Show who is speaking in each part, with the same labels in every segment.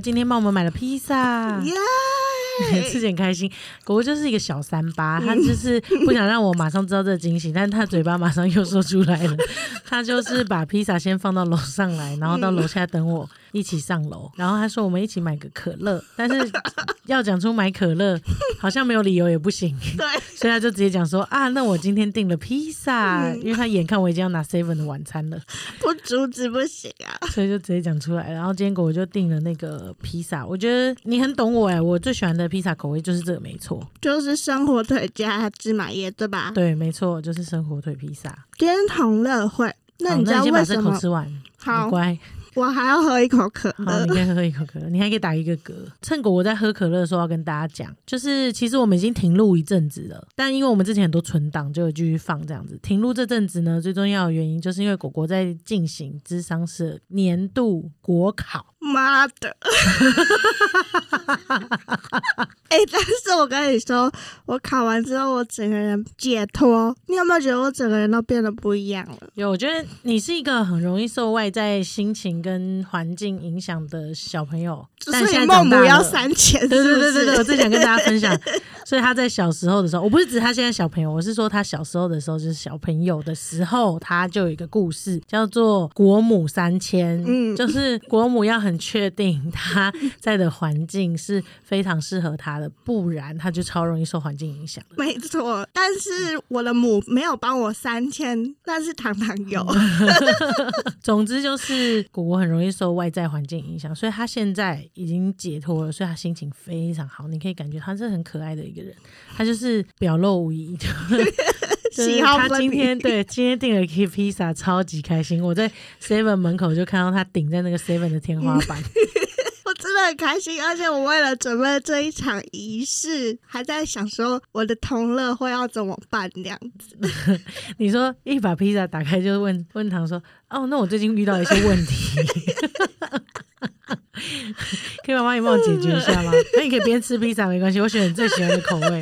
Speaker 1: 果今天帮我们买了披萨，
Speaker 2: 耶！
Speaker 1: 吃点开心。果果就是一个小三八，他就是不想让我马上知道这个惊喜，但是他嘴巴马上又说出来了。他就是把披萨先放到楼上来，然后到楼下等我一起上楼。然后他说我们一起买个可乐，但是 要讲出买可乐好像没有理由也不行，
Speaker 2: 对，
Speaker 1: 所以他就直接讲说啊，那我今天订了披萨，因为他眼看我已经要拿 seven 的晚餐了，
Speaker 2: 不阻止不行啊。
Speaker 1: 所以就直接讲出来。然后坚果我就订了那个披萨，我觉得你很懂我哎，我最喜欢的披萨口味就是这个，没错，
Speaker 2: 就是生火腿加芝麻叶，对吧？
Speaker 1: 对，没错，就是生火腿披萨。
Speaker 2: 天同乐会，那你知道
Speaker 1: 先把这
Speaker 2: 为什么？
Speaker 1: 口吃完，
Speaker 2: 好
Speaker 1: 乖。
Speaker 2: 我还要喝一口可
Speaker 1: 好，
Speaker 2: 乐
Speaker 1: 你。可以喝一口可乐，你还可以打一个嗝。趁果我在喝可乐的时候，要跟大家讲，就是其实我们已经停录一阵子了，但因为我们之前很多存档，就有继续放这样子。停录这阵子呢，最重要的原因就是因为果果在进行智商社年度国考。
Speaker 2: 妈的！哎、但是我跟你说，我考完之后，我整个人解脱。你有没有觉得我整个人都变得不一样了？
Speaker 1: 有，我觉得你是一个很容易受外在心情跟环境影响的小朋友，但
Speaker 2: 所以
Speaker 1: 现在长大
Speaker 2: 孟母要三千，
Speaker 1: 对对对对对，我最想跟大家分享。所以他在小时候的时候，我不是指他现在小朋友，我是说他小时候的时候，就是小朋友的时候，他就有一个故事叫做“国母三千”，
Speaker 2: 嗯
Speaker 1: 就是国母要很确定他在的环境是非常适合他的，不然他就超容易受环境影响的。
Speaker 2: 没错，但是我的母没有帮我三千，但是糖糖有。
Speaker 1: 总之就是果果很容易受外在环境影响，所以他现在已经解脱了，所以他心情非常好。你可以感觉他是很可爱的一个人，他就是表露无遗。就 是
Speaker 2: 喜好
Speaker 1: 他今天对今天订了一个披萨，超级开心。我在 Seven 门口就看到他顶在那个 Seven 的天花板，
Speaker 2: 我真的很开心，而且我为了准备这一场仪式，还在想说我的同乐会要怎么办这样子。
Speaker 1: 你说一把披萨打开就问问唐说：“哦，那我最近遇到一些问题，可以妈妈你帮我解决一下吗？那你可以边吃披萨没关系，我选你最喜欢的口味。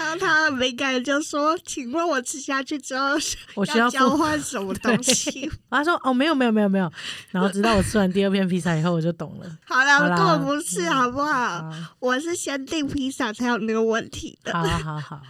Speaker 2: 然后他很敏感地就说：“请问我吃下去之后
Speaker 1: 我需要
Speaker 2: 交换什么东西
Speaker 1: 他说：“哦，没有没有没有没有。”然后直到我吃完第二片披萨以后，我就懂了。？”
Speaker 2: 好了，我根本不是，
Speaker 1: 嗯
Speaker 2: 好不好？
Speaker 1: 好，
Speaker 2: 我是先订披萨才有那个问题的。
Speaker 1: 好好好。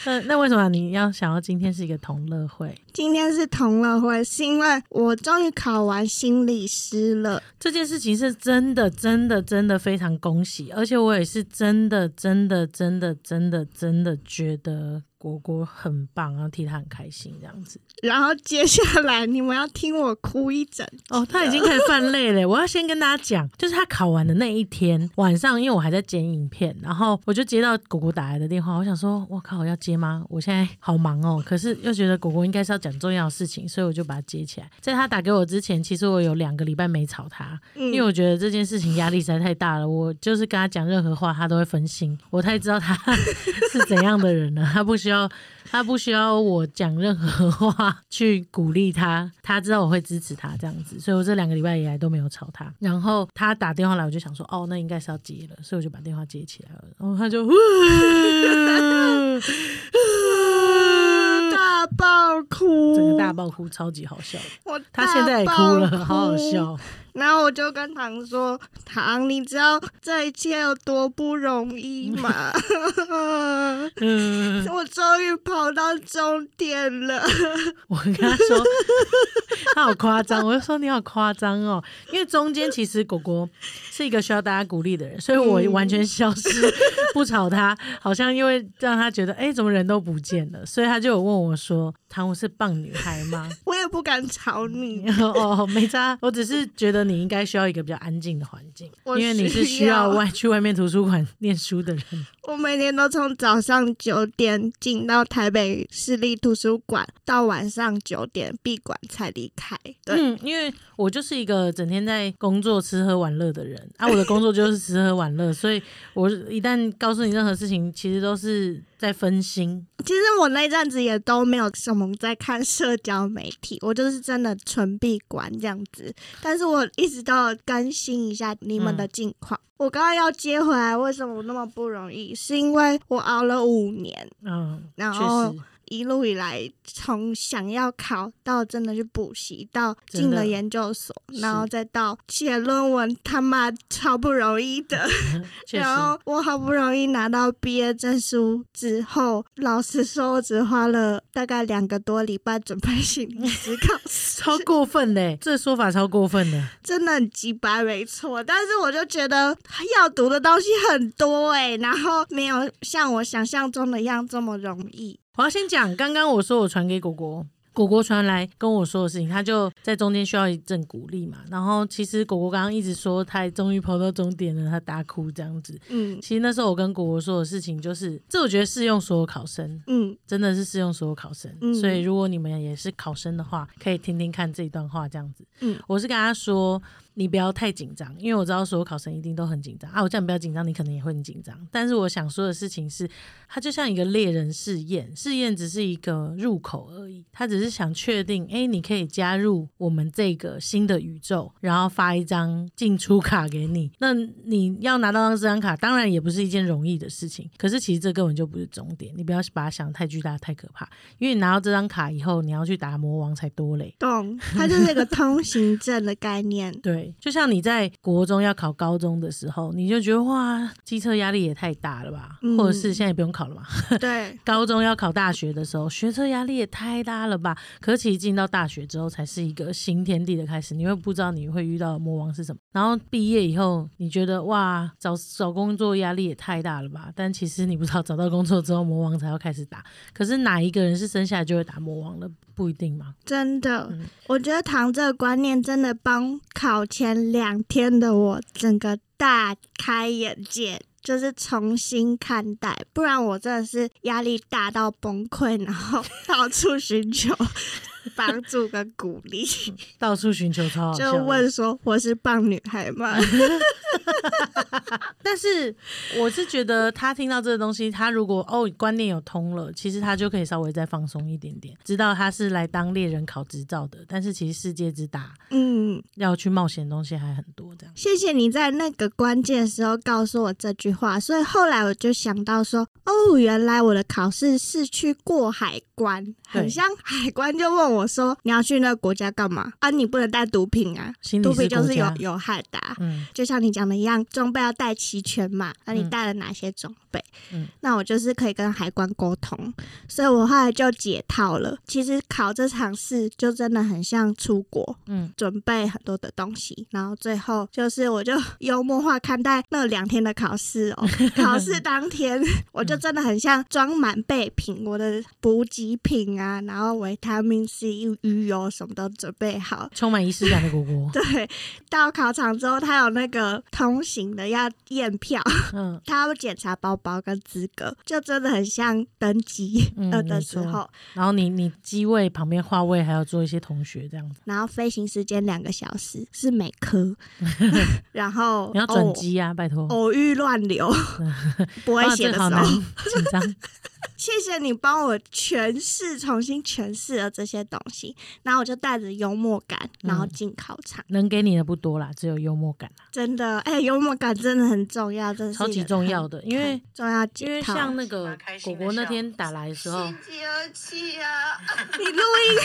Speaker 1: 那那为什么你要想要今天是一个同乐会？
Speaker 2: 今天是同乐会，是因为我终于考完心理师了。
Speaker 1: 这件事情是真的真的真的非常恭喜，而且我也是真的真的真的真的真的觉得果果很棒，然后替他很开心这样子。
Speaker 2: 然后接下来你们要听我哭一整
Speaker 1: 哦，他已经开始泛泪了。我要先跟大家讲，就是他考完的那一天晚上，因为我还在剪影片，然后我就接到果果打来的电话，我想说，我靠，要接吗？我现在好忙哦，可是又觉得果果应该是要讲重要的事情，所以我就把它接起来。在他打给我之前，其实我有两个礼拜没吵他，
Speaker 2: 嗯
Speaker 1: 因为我觉得这件事情压力实在太大了。我就是跟他讲任何话，他都会分心。我太知道他 是怎样的人了，他不需要，他不需要我讲任何话去鼓励他，他知道我会支持他这样子，所以我这两个礼拜以来都没有吵他。然后他打电话来，我就想说，哦，那应该是要接了，所以我就把电话接起来了。然后他就，
Speaker 2: 大爆哭，
Speaker 1: 整个大爆哭，超级好笑。
Speaker 2: 我
Speaker 1: 他现在也哭了，好好笑。
Speaker 2: 然后我就跟唐说：“唐，你知道这一切有多不容易吗？
Speaker 1: 嗯，
Speaker 2: 我终于跑到终点了。
Speaker 1: 我跟他说，他好夸张，我就说你好夸张哦，因为中间其实果果是一个需要大家鼓励的人，所以我完全消失不吵他，好像因为让他觉得哎、怎么人都不见了，所以他就有问我说，唐我是棒女孩吗？
Speaker 2: 我也不敢吵你，
Speaker 1: 哦，没差，我只是觉得你应该需要一个比较安静的环境，因为你是
Speaker 2: 需
Speaker 1: 要外去外面图书馆念书的人。
Speaker 2: 我每天都从早上九点进到台北市立图书馆，到晚上九点闭馆才离开。对，
Speaker 1: 嗯，因为我就是一个整天在工作、吃喝玩乐的人啊，我的工作就是吃喝玩乐，所以我一旦告诉你任何事情，其实都是在分心。
Speaker 2: 其实我那阵子也都没有什么在看社交媒体，我就是真的纯闭关这样子。但是我一直都有更新一下你们的近况。我刚刚要接回来，为什么那么不容易？是因为我熬了五年，
Speaker 1: 嗯，确
Speaker 2: 然后
Speaker 1: 实，
Speaker 2: 一路以来，从想要考到真的去补习，到进了研究所，然后再到写论文，他妈超不容易的。然后我好不容易拿到毕业证书之后，老实说，我只花了大概两个多礼拜准备心理思考，
Speaker 1: 超过分嘞！这说法超过分的，
Speaker 2: 真的很鸡巴，没错。但是我就觉得要读的东西很多哎，然后没有像我想象中的样这么容易。
Speaker 1: 我要先讲，刚刚我说我传给果果。果果传来跟我说的事情，他就在中间需要一阵鼓励嘛。然后其实果果刚刚一直说他终于跑到终点了，他大哭这样子。嗯，其实那时候我跟果果说的事情就是，这我觉得适用所有考生，嗯，真的是适用所有考生。所以如果你们也是考生的话，可以听听看这一段话这样子。嗯，我是跟他说。你不要太紧张，因为我知道所有考生一定都很紧张啊！我叫你不要紧张，你可能也会很紧张。但是我想说的事情是，它就像一个猎人试验，试验只是一个入口而已。他只是想确定，哎，你可以加入我们这个新的宇宙，然后发一张进出卡给你。那你要拿到这张卡，当然也不是一件容易的事情。可是其实这根本就不是终点，你不要把它想太巨大、太可怕。因为你拿到这张卡以后，你要去打魔王才多嘞。
Speaker 2: 懂，它就是一个通行证的概念。
Speaker 1: 对。就像你在国中要考高中的时候，你就觉得哇，机车压力也太大了吧？或者是现在也不用考了嘛？
Speaker 2: 对，
Speaker 1: 高中要考大学的时候，学车压力也太大了吧？可是其实进到大学之后，才是一个新天地的开始。你会不知道你会遇到的魔王是什么。然后毕业以后，你觉得哇，找找工作压力也太大了吧？但其实你不知道，找到工作之后，魔王才要开始打。可是哪一个人是生下来就会打魔王的？不一定吗？
Speaker 2: 真的，我觉得糖这个观念真的帮考前两天的我整个大开眼界，就是重新看待。不然我真的是压力大到崩溃，然后到处寻求。帮助跟鼓励，
Speaker 1: 到处寻求超好
Speaker 2: 就问说我是棒女孩吗？
Speaker 1: 但是我是觉得他听到这个东西，他如果哦观念有通了，其实他就可以稍微再放松一点点，知道他是来当猎人考执照的。但是其实世界之大，嗯，要去冒险的东西还很多。这样，
Speaker 2: 谢谢你在那个关键时候告诉我这句话，所以后来我就想到说，哦，原来我的考试是去过海关，很像海关就问。我说你要去那个国家干嘛啊？你不能带毒品啊，毒品就是有有害的。嗯，就像你讲的一样，装备要带齐全嘛。那你带了哪些装备？嗯，那我就是可以跟海关沟通，所以我后来就解套了。其实考这场试就真的很像出国，嗯，准备很多的东西，然后最后就是我就幽默化看待那两天的考试哦。考试当天我就真的很像装满备品，我的补给品啊，然后维他命。C 鱼油什么都准备好，
Speaker 1: 充满仪式感的果果。
Speaker 2: 对，到考场之后，他有那个通行的要验票，嗯，他要检查包包跟资格，就真的很像登机呃 的时候。
Speaker 1: 然后你你机位旁边画位还要做一些同学这样子。
Speaker 2: 然后飞行时间两个小时是每科，然后
Speaker 1: 你要转机啊，拜托。
Speaker 2: 偶遇乱流，不会写的时候
Speaker 1: 紧张。
Speaker 2: 谢谢你帮我诠释，重新诠释了这些东西，然后我就带着幽默感，然后进考场。
Speaker 1: 能给你的不多啦，只有幽默感啦。
Speaker 2: 真的，哎，幽默感真的很重要，真的
Speaker 1: 超级重要的，因为
Speaker 2: 重要，
Speaker 1: 因为像那个果果那天打来的时候，
Speaker 2: 气啊！你录音，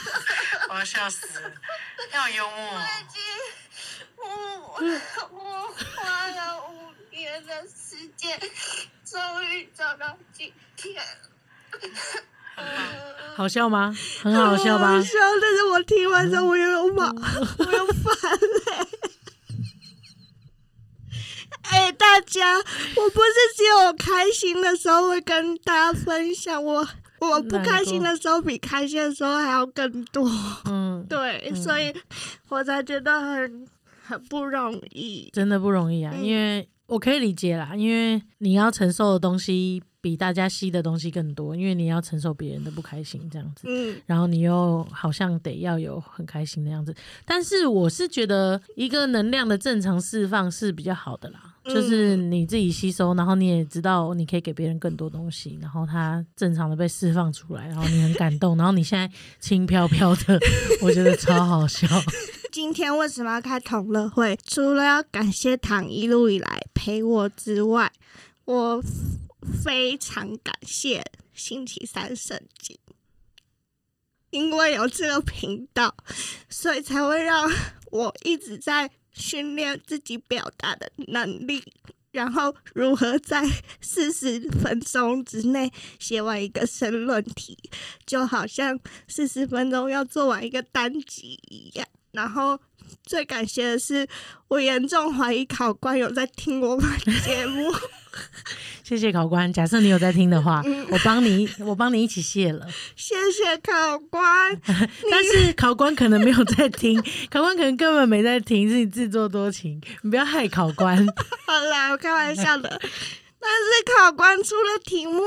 Speaker 3: 我要笑死了，要幽默。我我花了五年的时间。终于走到今天，
Speaker 1: 好笑吗？很好笑吧？
Speaker 2: 好笑，但是我听完之后我又有骂，我又烦嘞。哎，大家，我不是只有开心的时候会跟大家分享，我我不开心的时候比开心的时候还要更多。嗯，对，所以我才觉得很很不容易，
Speaker 1: 真的不容易啊，因为。我可以理解啦，因为你要承受的东西比大家吸的东西更多，因为你要承受别人的不开心这样子，嗯，然后你又好像得要有很开心的样子。但是我是觉得一个能量的正常释放是比较好的啦，就是你自己吸收，然后你也知道你可以给别人更多东西，然后它正常的被释放出来，然后你很感动，然后你现在轻飘飘的，我觉得超好笑。
Speaker 2: 今天为什么要开同乐会？除了要感谢唐一路以来陪我之外，我非常感谢星期三圣经，因为有这个频道，所以才会让我一直在训练自己表达的能力，然后如何在四十分钟之内写完一个申论题，就好像四十分钟要做完一个单集一样。然后最感谢的是，我严重怀疑考官有在听我们节目。
Speaker 1: 谢谢考官。假设你有在听的话，我帮你，我帮你一起谢了。
Speaker 2: 谢谢考官。
Speaker 1: 但是考官可能没有在听，考官可能根本没在听，是你自作多情。你不要害考官。
Speaker 2: 好啦，我开玩笑的。但是考官出了题目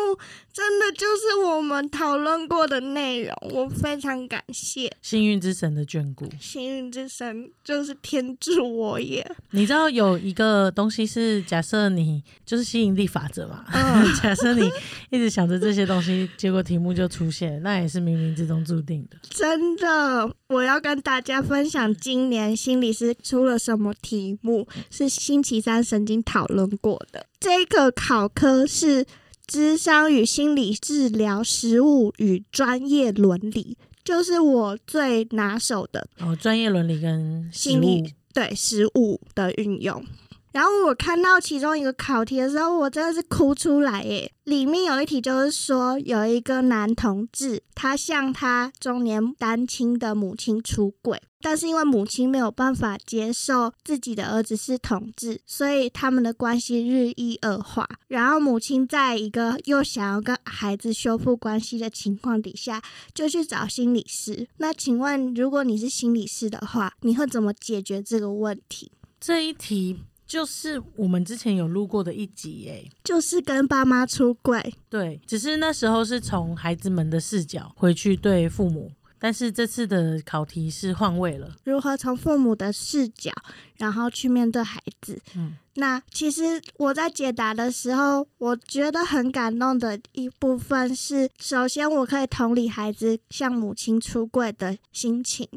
Speaker 2: 真的就是我们讨论过的内容，我非常感谢
Speaker 1: 幸运之神的眷顾。
Speaker 2: 幸运之神就是天助我也。
Speaker 1: 你知道有一个东西是假设你就是吸引力法则嘛？假设你一直想着这些东西，结果题目就出现，那也是冥冥之中注定的。
Speaker 2: 真的，我要跟大家分享今年心理师出了什么题目，是星期三曾经讨论过的。这个考科是智商与心理治疗实务与专业伦理，就是我最拿手的
Speaker 1: 哦。专业伦理跟
Speaker 2: 心理对实务的运用。然后我看到其中一个考题的时候，我真的是哭出来耶！里面有一题就是说，有一个男同志，他向他中年单亲的母亲出轨，但是因为母亲没有办法接受自己的儿子是同志，所以他们的关系日益恶化。然后母亲在一个又想要跟孩子修复关系的情况底下，就去找心理师。那请问，如果你是心理师的话，你会怎么解决这个问题？
Speaker 1: 这一题。就是我们之前有录过的一集，哎，
Speaker 2: 就是跟爸妈出轨，
Speaker 1: 对，只是那时候是从孩子们的视角回去对父母，但是这次的考题是换位了，
Speaker 2: 如何从父母的视角，然后去面对孩子。嗯，那其实我在解答的时候，我觉得很感动的一部分是，首先我可以同理孩子向母亲出柜的心情。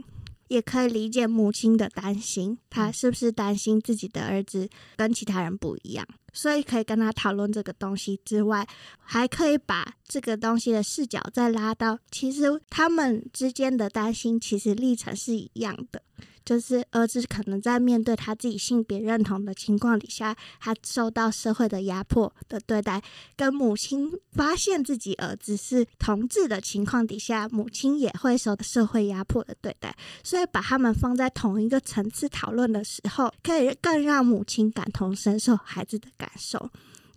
Speaker 2: 也可以理解母亲的担心，她是不是担心自己的儿子跟其他人不一样，所以可以跟他讨论这个东西之外，还可以把这个东西的视角再拉到，其实他们之间的担心其实历程是一样的。就是儿子可能在面对他自己性别认同的情况底下，他受到社会的压迫的对待；跟母亲发现自己儿子是同志的情况底下，母亲也会受到社会压迫的对待。所以把他们放在同一个层次讨论的时候，可以更让母亲感同身受孩子的感受。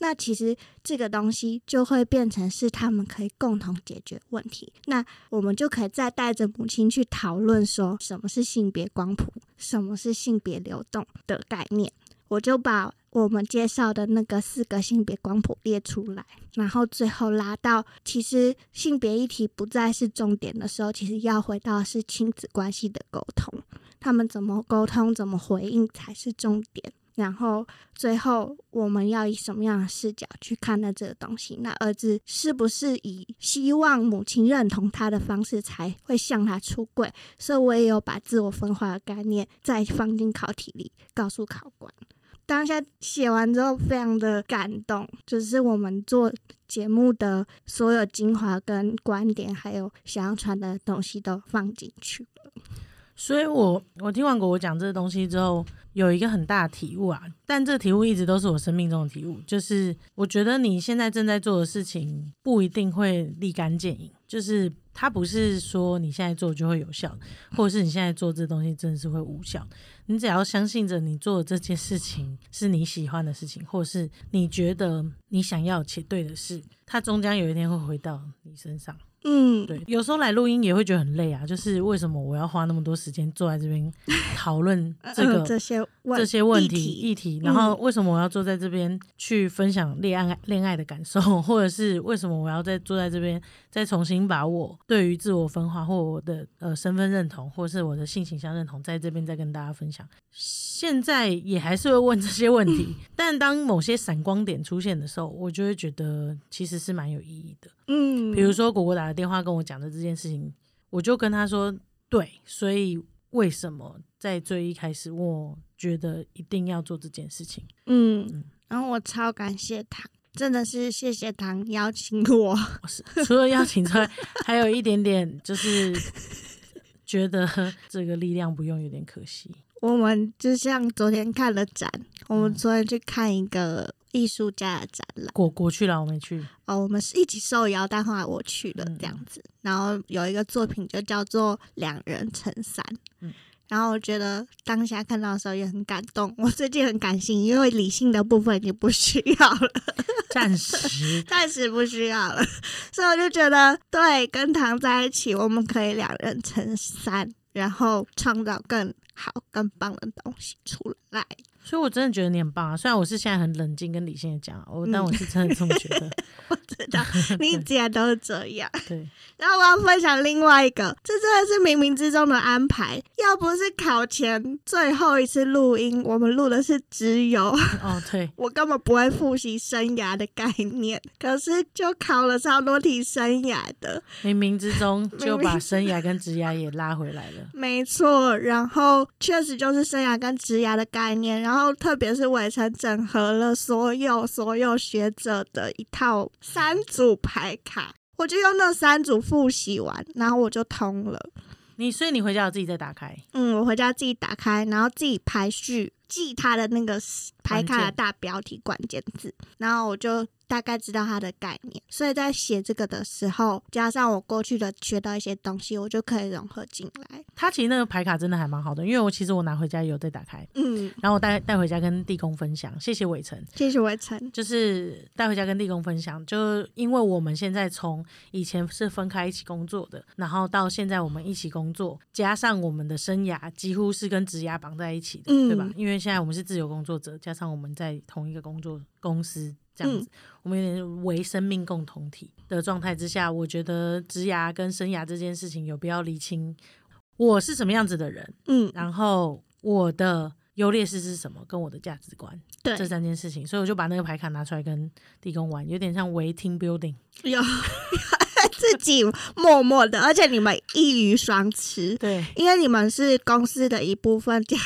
Speaker 2: 那其实这个东西就会变成是他们可以共同解决问题。那我们就可以再带着母亲去讨论说，什么是性别光谱，什么是性别流动的概念。我就把我们介绍的那个四个性别光谱列出来，然后最后拉到其实性别议题不再是重点的时候，其实要回到是亲子关系的沟通，他们怎么沟通，怎么回应才是重点。然后最后，我们要以什么样的视角去看待这个东西？那儿子是不是以希望母亲认同他的方式才会向他出柜？所以我也有把自我分化的概念再放进考题里，告诉考官。当下写完之后，非常的感动，就是我们做节目的所有精华跟观点，还有想要传的东西都放进去。
Speaker 1: 所以我我听完过我讲这个东西之后。有一个很大的体悟啊，但这个体悟一直都是我生命中的体悟，就是我觉得你现在正在做的事情不一定会立竿见影，就是它不是说你现在做就会有效，或者是你现在做这东西真的是会无效。你只要相信着你做的这件事情是你喜欢的事情，或是你觉得你想要且对的事，它终将有一天会回到你身上。嗯，对，有时候来录音也会觉得很累啊。就是为什么我要花那么多时间坐在这边 讨论这个
Speaker 2: 这些
Speaker 1: 这些问题议题？然后为什么我要坐在这边去分享恋爱恋爱的感受，或者是为什么我要再坐在这边再重新把我对于自我分化或我的呃身份认同，或是我的性倾向认同在这边再跟大家分享？现在也还是会问这些问题，但当某些闪光点出现的时候，我就会觉得其实是蛮有意义的。嗯，比如说果果打的电话跟我讲的这件事情，我就跟他说，对，所以为什么在最一开始，我觉得一定要做这件事情？
Speaker 2: 嗯，然后我超感谢他，真的是谢谢唐邀请我。
Speaker 1: 除了邀请之外，还有一点点就是觉得这个力量不用有点可惜。
Speaker 2: 我们就像昨天看了展，我们
Speaker 1: 嗯
Speaker 2: 昨天去看一个艺术家的展览。
Speaker 1: 果果去了，我没去。
Speaker 2: 哦，我们是一起受邀，但后来我去了
Speaker 1: 嗯
Speaker 2: 这样子。然后有一个作品就叫做《两人成三》，
Speaker 1: 嗯
Speaker 2: 然后我觉得当下看到的时候也很感动。我最近很感性，因为理性的部分已经不需要了，
Speaker 1: 暂时
Speaker 2: 暂时不需要了，所以我就觉得，对，跟唐在一起，我们可以两人成三，然后创造更好、更棒的东西出来。
Speaker 1: 所以我真的觉得你很棒啊！虽然我是现在很冷静跟理性的讲，我、但我是真的这么觉得。
Speaker 2: 我知道你 既然都是这样。
Speaker 1: 对，
Speaker 2: 然后我要分享另外一个，这真的是冥冥之中的安排。要不是考前最后一次录音，我们录的是只有，
Speaker 1: 哦对，
Speaker 2: 我根本不会复习生涯的概念，可是就考了超多题生涯的，
Speaker 1: 冥冥之中就把生涯跟职涯也拉回来了。
Speaker 2: 没错。然后确实就是生涯跟职涯的概念，然后特别是伟成整合了所有所有学者的一套三组牌卡。我就用那三组复习完，然后我就通了。
Speaker 1: 你所以你回家有自己再打开，
Speaker 2: 嗯，我回家自己打开，然后自己排序，记它的那个牌卡的大标题关键字，然后我就大概知道它的概念。所以在写这个的时候，加上我过去的学到一些东西，我就可以融合进来。
Speaker 1: 它其实那个牌卡真的还蛮好的，因为我其实我拿回家也有再打开，
Speaker 2: 嗯，
Speaker 1: 然后我带带回家跟地公分享，谢谢伟成。
Speaker 2: 谢谢伟成。
Speaker 1: 就是带回家跟地公分享，就因为我们现在从以前是分开一起工作的，然后到现在我们一起工作，加上我们的生涯几乎是跟职涯绑在一起的，
Speaker 2: 嗯
Speaker 1: 对吧？因为现在我们是自由工作者，加上我们在同一个工作公司这样子，我们有点为生命共同体的状态之下，我觉得职涯跟生涯这件事情有必要厘清我是什么样子的人，
Speaker 2: 嗯，
Speaker 1: 然后我的优劣势是什么，跟我的价值观。
Speaker 2: 对
Speaker 1: 这，三件事情，所以我就把那个牌卡拿出来跟地公玩，有点像为 team building。
Speaker 2: 有自己默默的，而且你们一鱼双吃。
Speaker 1: 对，
Speaker 2: 因为你们是公司的一部分，加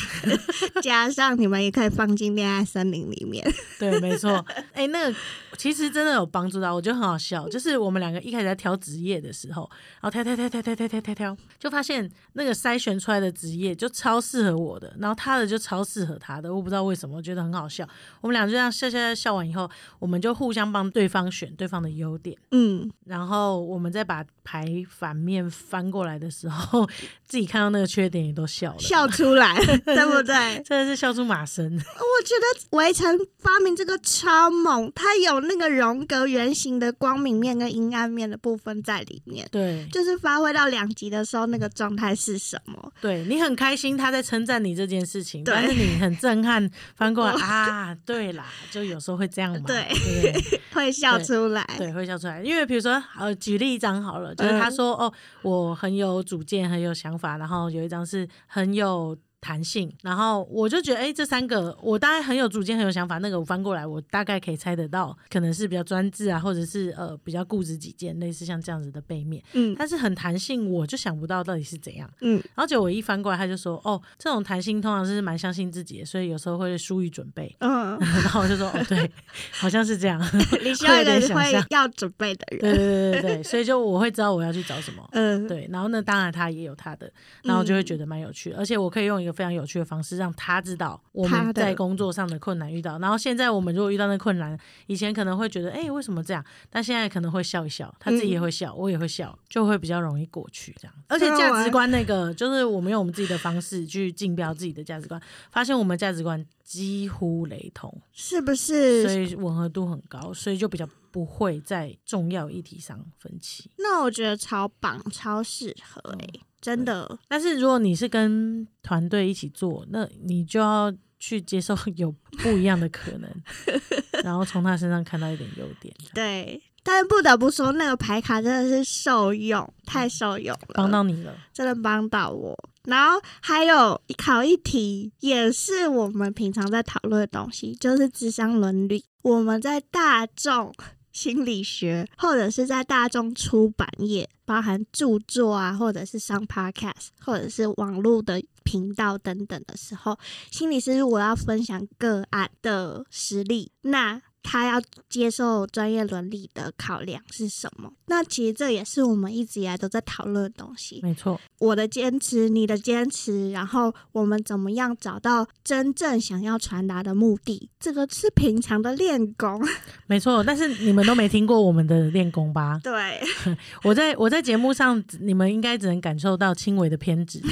Speaker 2: 加上你们也可以放进恋爱森林里面。
Speaker 1: 对，没错。哎、那个其实真的有帮助到，我觉得很好笑。就是我们两个一开始在挑职业的时候，然后挑挑挑挑挑挑挑挑挑，就发现那个筛选出来的职业就超适合我的，然后他的就超适合他的，我不知道为什么，我觉得很好笑。我们俩就这样笑笑笑笑完以后，我们就互相帮对方选对方的优点。
Speaker 2: 嗯，
Speaker 1: 然后我们再把牌反面翻过来的时候，自己看到那个缺点也都笑了，
Speaker 2: 笑出来，对不对？
Speaker 1: 真的是笑出马声。
Speaker 2: 我觉得围城发明这个超猛，它有那个荣格原型的光明面跟阴暗面的部分在里面，
Speaker 1: 对
Speaker 2: 就是发挥到两极的时候，那个状态是什么？
Speaker 1: 对，你很开心他在称赞你这件事情，但是你很震撼，翻过来 啊，对啦，就有时候会这样嘛，
Speaker 2: 对
Speaker 1: 对对？
Speaker 2: 会笑出来。
Speaker 1: 对，会笑出来。因为比如说，呃，举例一张好了，就是他
Speaker 2: 嗯。
Speaker 1: 说，哦，我很有主见，很有想法，然后有一张是很有弹性，然后我就觉得，哎，这三个我大概很有主见，很有想法，那个我翻过来，我大概可以猜得到，可能是比较专制啊，或者是呃比较固执己见，类似像这样子的背面。
Speaker 2: 嗯
Speaker 1: 但是很弹性，我就想不到到底是怎样。
Speaker 2: 嗯，
Speaker 1: 然后结果我一翻过来，他就说：“哦，这种弹性通常是蛮相信自己的，所以有时候会疏于准备。
Speaker 2: 嗯，
Speaker 1: 然后我就说：“哦，对，好像是这样。
Speaker 2: 你需要一个会要准备的
Speaker 1: 对”对
Speaker 2: 人。
Speaker 1: 对对对，所以就我会知道我要去找什么。
Speaker 2: 嗯，
Speaker 1: 对，然后呢，当然他也有他的，然后就会觉得蛮有趣的，而且我可以用一个非常有趣的方式让他知道我们在工作上的困难遇到。然后现在我们如果遇到那困难，以前可能会觉得哎、为什么这样？但现在可能会笑一笑，他自己也会笑，我也会笑，就会比较容易过去这样。而且价值观那个，就是我们用我们自己的方式去竞标自己的价值观，发现我们价值观几乎雷同，
Speaker 2: 是不是所？
Speaker 1: 以吻合度很高，所以就比较不会在重要议题上分歧。
Speaker 2: 那我觉得超棒，超适合哎、真的。
Speaker 1: 但是如果你是跟团队一起做，那你就要去接受有不一样的可能，然后从他身上看到一点优点，
Speaker 2: 对，但是不得不说，那个牌卡真的是受用，太受用了，
Speaker 1: 帮到你了。
Speaker 2: 真的帮到我。然后还有考一题，也是我们平常在讨论的东西，就是智商伦理。我们在大众心理学，或者是在大众出版业，包含著作啊，或者是上 podcast，或者是网络的频道等等的时候，心理师如果要分享个案的实例，那他要接受专业伦理的考量是什么？那其实这也是我们一直以来都在讨论的东西。
Speaker 1: 没错，
Speaker 2: 我的坚持，你的坚持，然后我们怎么样找到真正想要传达的目的？这个是平常的练功。
Speaker 1: 没错。但是你们都没听过我们的练功吧？
Speaker 2: 对，
Speaker 1: 我在我在节目上，你们应该只能感受到轻微的偏执。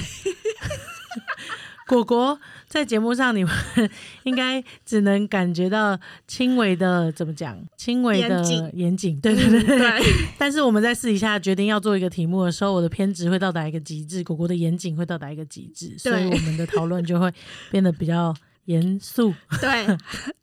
Speaker 1: 果果在节目上，你们 应该只能感觉到轻微的怎么讲？轻微的
Speaker 2: 严谨
Speaker 1: 对对。对，但是我们在私底下决定要做一个题目的时候，我的偏执会到达一个极致，果果的严谨会到达一个极致，所以我们的讨论就会变得比较严肃。
Speaker 2: 对，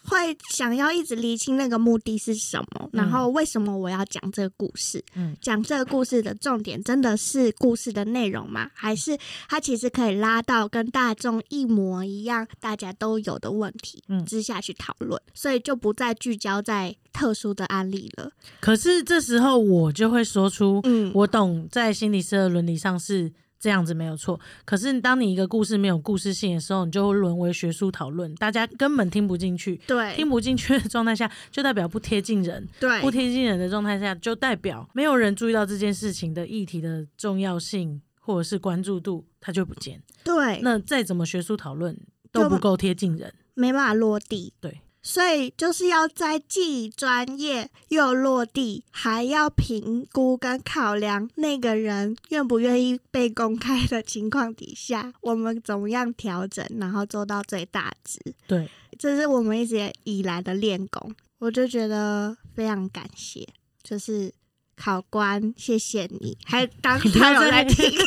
Speaker 2: 会想要一直厘清那个目的是什么，然后为什么我要讲这个故事？
Speaker 1: 嗯
Speaker 2: 讲这个故事的重点真的是故事的内容吗？还是它其实可以拉到跟大众一模一样，大家都有的问题
Speaker 1: 嗯
Speaker 2: 之下去讨论？所以就不再聚焦在特殊的案例了。
Speaker 1: 可是这时候我就会说出，
Speaker 2: 嗯，
Speaker 1: 我懂在心理师的伦理上是这样子没有错。可是当你一个故事没有故事性的时候，你就会沦为学术讨论，大家根本听不进去。
Speaker 2: 对
Speaker 1: 听不进去的状态下，就代表不贴近人。
Speaker 2: 对
Speaker 1: 不贴近人的状态下，就代表没有人注意到这件事情的议题的重要性或者是关注度，它就不见。
Speaker 2: 对，
Speaker 1: 那再怎么学术讨论都不够贴近人。
Speaker 2: 没办法落地。
Speaker 1: 对，
Speaker 2: 所以就是要在既专业又落地，还要评估跟考量那个人愿不愿意被公开的情况底下，我们怎么样调整，然后做到最大值。
Speaker 1: 对，
Speaker 2: 这是我们一直以来的练功，我就觉得非常感谢，就是考官，谢谢你，还当他有 在听。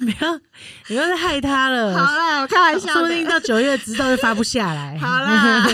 Speaker 1: 不要，你不要再害他了。
Speaker 2: 好了，我开玩笑
Speaker 1: 说不定。到九月执照就发不下来。
Speaker 2: 好啦，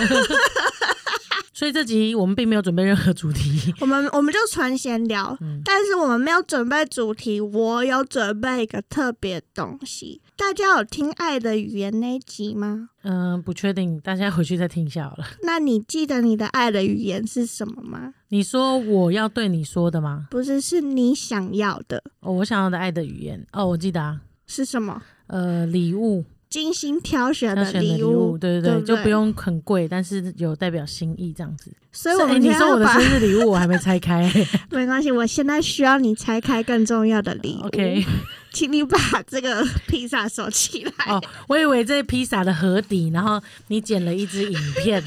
Speaker 1: 所以这集我们并没有准备任何主题。
Speaker 2: 我们我们就纯闲聊，
Speaker 1: 嗯
Speaker 2: 但是我们没有准备主题。我有准备一个特别东西，大家有听《爱的语言》那一集吗？
Speaker 1: 嗯、不确定，大家回去再听一下好了。
Speaker 2: 那你记得你的爱的语言是什么吗？
Speaker 1: 你说我要对你说的吗？
Speaker 2: 不是，是你想要的
Speaker 1: 哦，我想要的爱的语言。哦，我记得啊，
Speaker 2: 是什么？
Speaker 1: 呃，礼物，
Speaker 2: 精心挑选的
Speaker 1: 礼
Speaker 2: 物，
Speaker 1: 物，对对
Speaker 2: 对
Speaker 1: 就不用很贵，但是有代表心意这样子。
Speaker 2: 所以我们
Speaker 1: 你说我的生日礼物我还没拆开、
Speaker 2: 没关系，我现在需要你拆开更重要的礼物。
Speaker 1: OK，
Speaker 2: 请你把这个披萨收起来。
Speaker 1: 哦，我以为这披萨的盒底，然后你剪了一支影片，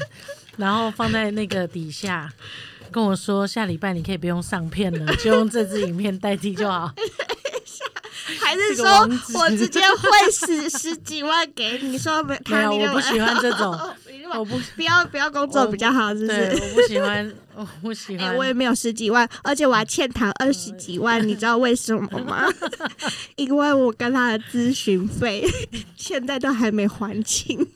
Speaker 1: 然后放在那个底下，跟我说下礼拜你可以不用上片了，就用这支影片代替就好。
Speaker 2: 还是说我直接汇十十几万给你？说没
Speaker 1: 没有，我不喜欢这种，我不
Speaker 2: 不要不要工作比较好，是不，是？
Speaker 1: 我不喜欢，我不喜
Speaker 2: 哎、
Speaker 1: 欢。
Speaker 2: 我也没有十几万，而且我还欠他二十几万，你知道为什么吗？因为我跟他的咨询费现在都还没还清。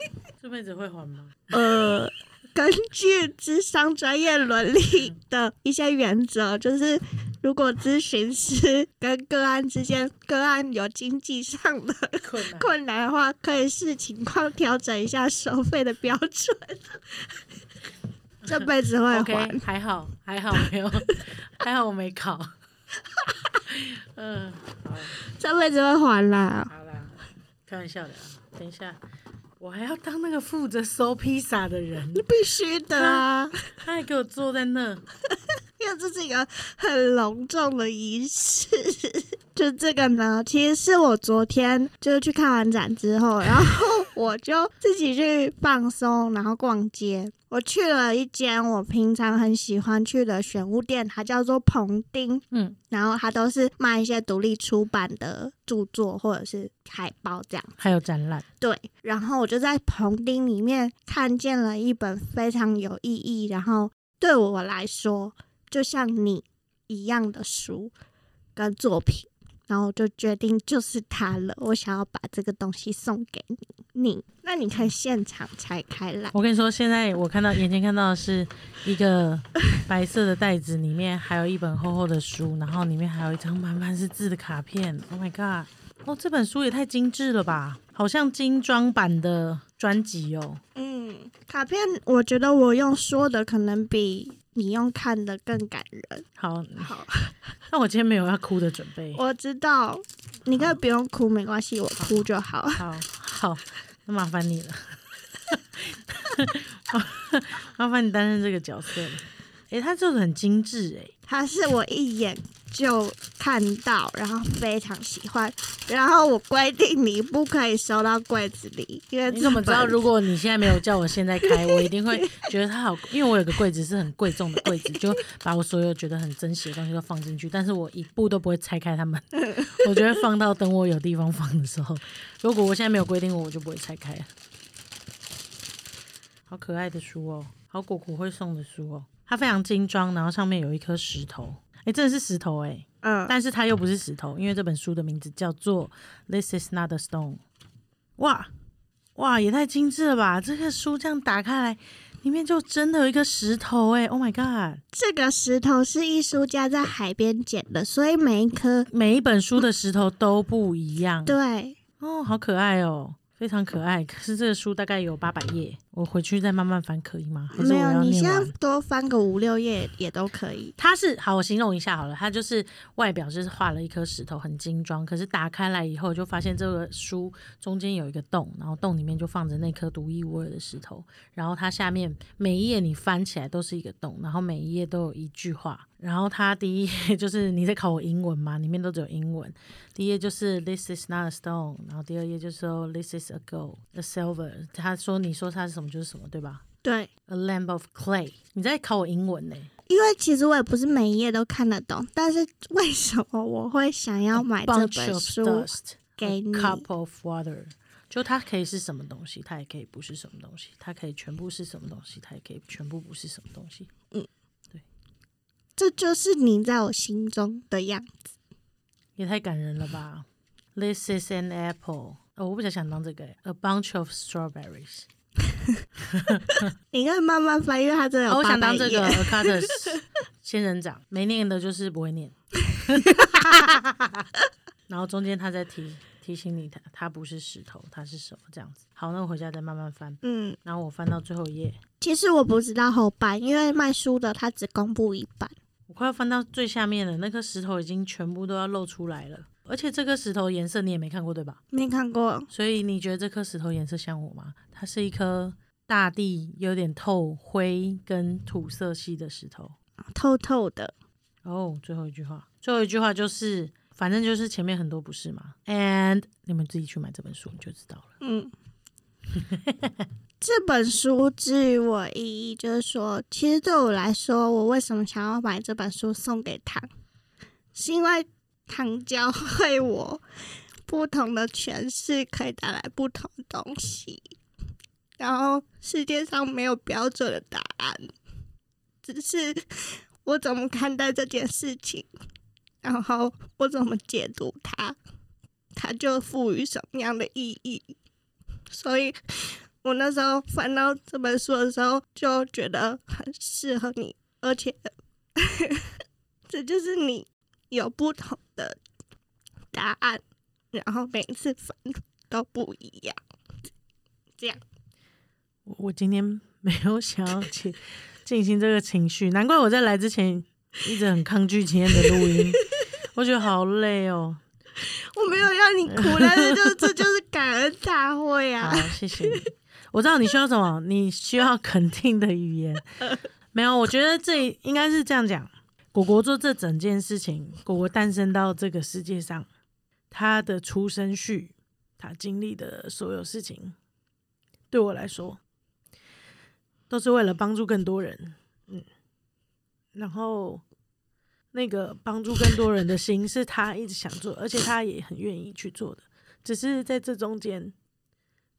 Speaker 1: 这辈子会还吗？
Speaker 2: 呃，根据智商专业伦理的一些原则，就是如果咨询师跟个案之间，个案有经济上的
Speaker 1: 困难。
Speaker 2: 的话，可以视情况调整一下收费的标准。这辈子会还
Speaker 1: OK，还好，还好没有，还好我没考。嗯，好，
Speaker 2: 这辈子会还啦。
Speaker 1: 好啦，开玩笑的啊。等一下，我还要当那个负责收披萨的人，
Speaker 2: 必须的啊，
Speaker 1: 他还给我坐在那。
Speaker 2: 因为这是一个很隆重的仪式。就这个呢，其实是我昨天就是去看完展之后，然后我就自己去放松，然后逛街。我去了一间我平常很喜欢去的选物店，它叫做彭丁，
Speaker 1: 嗯，
Speaker 2: 然后它都是卖一些独立出版的著作或者是海报这样。
Speaker 1: 还有展览。
Speaker 2: 对，然后我就在彭丁里面看见了一本非常有意义，然后对我来说就像你一样的书跟作品，然后我就决定就是它了。我想要把这个东西送给你，你那你可以现场拆开来。
Speaker 1: 我跟你说，现在我看到眼前看到的是一个白色的袋子，里面还有一本厚厚的书，然后里面还有一张满满是字的卡片。Oh my god！哦，这本书也太精致了吧，好像精装版的专辑哦。
Speaker 2: 嗯，卡片我觉得我用说的可能比你用看的更感人。
Speaker 1: 好，
Speaker 2: 好，
Speaker 1: 那我今天没有要哭的准备。
Speaker 2: 我知道，你可以不用哭，没关系，我哭就好。
Speaker 1: 好好，那麻烦你了。麻烦你担任这个角色了。哎、他做的很精致哎、
Speaker 2: 他是我一眼就看到，然后非常喜欢，然后我规定你不可以收到柜子里，因为
Speaker 1: 你怎么知道？如果你现在没有叫我现在开，我一定会觉得它好，因为我有个柜子是很贵重的柜子，就把我所有觉得很珍惜的东西都放进去，但是我一步都不会拆开它们，我就会放到等我有地方放的时候。如果我现在没有规定我，我就不会拆开了。好可爱的书哦，好果果会送的书哦，它非常精装，然后上面有一颗石头，哎，真的是石头哎，
Speaker 2: 嗯，
Speaker 1: 但是它又不是石头，因为这本书的名字叫做《This Is Not a Stone》。哇哇，也太精致了吧！这个书这样打开来，里面就真的有一个石头哎！Oh my god！
Speaker 2: 这个石头是艺术家在海边捡的，所以每一颗
Speaker 1: 每一本书的石头都不一样。
Speaker 2: 对，
Speaker 1: 哦，好可爱哦，非常可爱。可是这个书大概有八百页，我回去再慢慢翻可以吗？还是
Speaker 2: 没有，你现在？多翻个五六页也都可以。
Speaker 1: 它是好，我形容一下好了，它就是外表就是画了一颗石头，很精装。可是打开来以后，就发现这个书中间有一个洞，然后洞里面就放着那颗独一无二的石头。然后它下面每一页你翻起来都是一个洞，然后每一页都有一句话。然后它第一页 就是你在考我英文嘛，里面都只有英文。第一页就是 This is not a stone，然后第二页就是说 This is a gold, a silver。他说你说它是什么就是什么，对吧
Speaker 2: 对
Speaker 1: ，？A lamp of clay。你在考我英文呢、
Speaker 2: 因为其实我也不是每一页都看得懂，但是为什么我会想要买这本
Speaker 1: of
Speaker 2: 书
Speaker 1: dust,
Speaker 2: 给
Speaker 1: a
Speaker 2: 你
Speaker 1: ？cup of water，就它可以是什么东西，它也可以不是什么东西，它可以全部是什么东西，它也可以全部不是什么东西。
Speaker 2: 这就是你在我心中的样子。
Speaker 1: 也太感人了吧！This is an apple。哦，我比较想当这个，a bunch of strawberries。
Speaker 2: 你可以慢慢翻，因为它真的有
Speaker 1: 哦，我想当这个
Speaker 2: 页
Speaker 1: a c a t u s 仙人掌，没念的就是不会念。然后中间他在提提醒你，它它不是石头，它是什么这样子。好，那我回家再慢慢翻。
Speaker 2: 嗯，
Speaker 1: 然后我翻到最后一页，
Speaker 2: 其实我不知道后半，因为卖书的他只公布一半。
Speaker 1: 我快要翻到最下面了，那颗石头已经全部都要露出来了。而且这颗石头颜色你也没看过对吧？
Speaker 2: 没看过，
Speaker 1: 所以你觉得这颗石头颜色像我吗？它是一颗大地有点透灰跟土色系的石头。
Speaker 2: 透透的。
Speaker 1: 哦，最后一句话，最后一句话就是，反正就是前面很多不是嘛。And 你们自己去买这本书你就知道了。
Speaker 2: 嗯，这本书至于我意义，就是说，其实对我来说，我为什么想要买这本书送给他，是因为唐教会我不同的诠释可以带来不同东西，然后世界上没有标准的答案，只是我怎么看待这件事情，然后我怎么解读它，它就赋予什么样的意义。所以我那时候翻到这本书的时候，就觉得很适合你，而且 这就是你有不同的答案，然后每一次翻都不一样。这样，
Speaker 1: 我我今天没有想要去进行这个情绪，难怪我在来之前一直很抗拒今天的录音，我觉得好累哦。
Speaker 2: 我没有让你哭，但是就这就是感恩大会啊
Speaker 1: 好！，谢谢你。我知道你需要什么，你需要肯定的语言。没有，我觉得这应该是这样讲。果果做这整件事情，果果诞生到这个世界上，他的出生序，他经历的所有事情，对我来说，都是为了帮助更多人。嗯，然后那个帮助更多人的心是他一直想做，而且他也很愿意去做的。只是在这中间，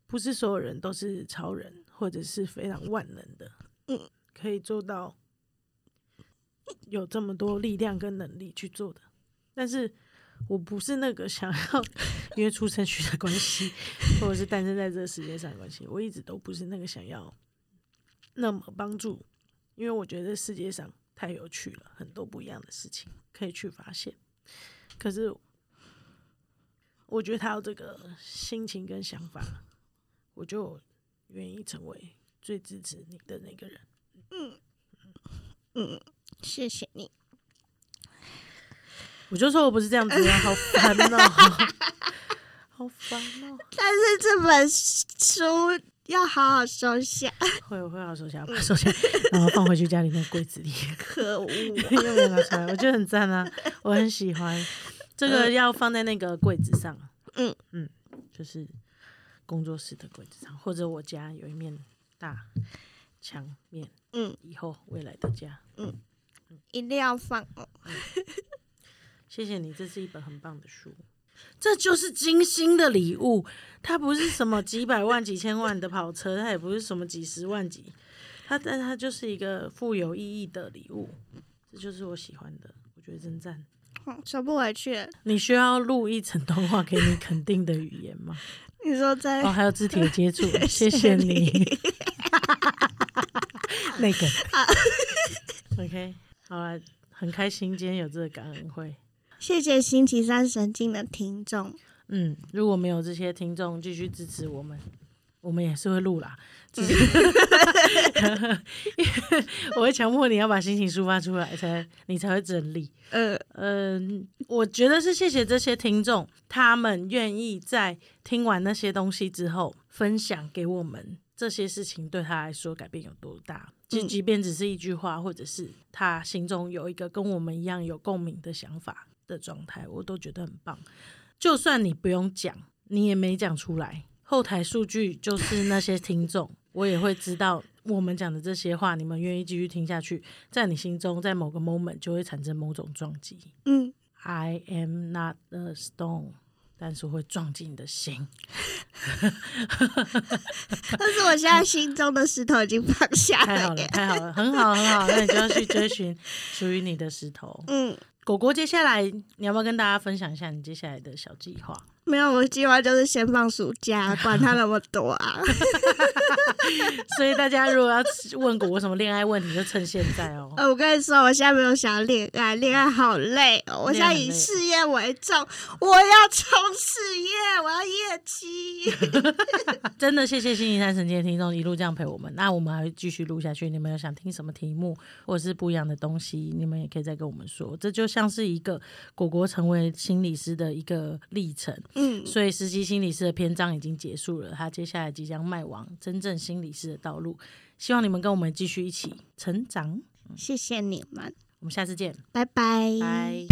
Speaker 1: 不是所有人都是超人，或者是非常万能的，
Speaker 2: 嗯，
Speaker 1: 可以做到有这么多力量跟能力去做的。但是我不是那个想要因为出生序的关系，或者是诞生在这个世界上的关系，我一直都不是那个想要那么帮助，因为我觉得世界上太有趣了，很多不一样的事情可以去发现。可是我觉得他有这个心情跟想法，我就愿意成为最支持你的那个人。
Speaker 2: 嗯嗯，谢谢你。
Speaker 1: 我就说我不是这样子的，好烦哦、好烦哦、
Speaker 2: 但是这本书要好好收下。
Speaker 1: 会我会好好收下，把它收下，然后放回去家里面柜子里，
Speaker 2: 可恶！
Speaker 1: 又没有拿出来，我觉得很赞啊，我很喜欢。这个要放在那个柜子上，
Speaker 2: 嗯
Speaker 1: 嗯，就是工作室的柜子上，或者我家有一面大墙面，
Speaker 2: 嗯，
Speaker 1: 以后未来的家。
Speaker 2: 嗯一定要放哦。
Speaker 1: 谢谢你，这是一本很棒的书，这就是精心的礼物。它不是什么几百万、几千万的跑车，它也不是什么几十万几，它但它就是一个富有意义的礼物。这就是我喜欢的，我觉得真赞。
Speaker 2: 嗯收不回去。
Speaker 1: 你需要录一层通话给你肯定的语言吗？
Speaker 2: 你说在
Speaker 1: 哦，还有肢体的接触，谢谢你。那个，OK，好了，很开心今天有这个感恩会。
Speaker 2: 谢谢星期三神经的听众。
Speaker 1: 嗯，如果没有这些听众继续支持我们，我们也是会录啦。只是 我会强迫你要把心情抒发出来，才你才会整理。
Speaker 2: 呃，
Speaker 1: 嗯，我觉得是谢谢这些听众，他们愿意在听完那些东西之后，分享给我们这些事情对他来说改变有多大。就
Speaker 2: 嗯
Speaker 1: 即便只是一句话，或者是他心中有一个跟我们一样有共鸣的想法的状态，我都觉得很棒。就算你不用讲，你也没讲出来，后台数据就是那些听众，我也会知道我们讲的这些话，你们愿意继续听下去，在你心中，在某个 moment 就会产生某种撞击。
Speaker 2: 嗯
Speaker 1: ，I am not a stone，但是会撞进你的心。
Speaker 2: 但是我现在心中的石头已经放下
Speaker 1: 太好了，太好了，很好，很好。那你就要去追寻属于你的石头。
Speaker 2: 嗯，
Speaker 1: 果果，接下来你要不要跟大家分享一下你接下来的小计划？
Speaker 2: 没有，我计划就是先放暑假，管他那么多啊。
Speaker 1: 所以大家如果要问果果什么恋爱问题，就趁现在哦。
Speaker 2: 呃，我跟你说，我现在没有想要恋爱，恋爱好累哦。我现在以事业为重，我要冲事业，我要业绩。
Speaker 1: 真的谢谢星期三神经的听众一路这样陪我们，那我们还会继续录下去。你们有想听什么题目，或者是不一样的东西，你们也可以再跟我们说。这就像是一个果果成为心理师的一个历程。
Speaker 2: 嗯，
Speaker 1: 所以实习心理师的篇章已经结束了，他接下来即将迈往真正心理师的道路。希望你们跟我们继续一起成长。
Speaker 2: 谢谢你们，
Speaker 1: 我们下次见，
Speaker 2: 拜拜。
Speaker 1: 拜。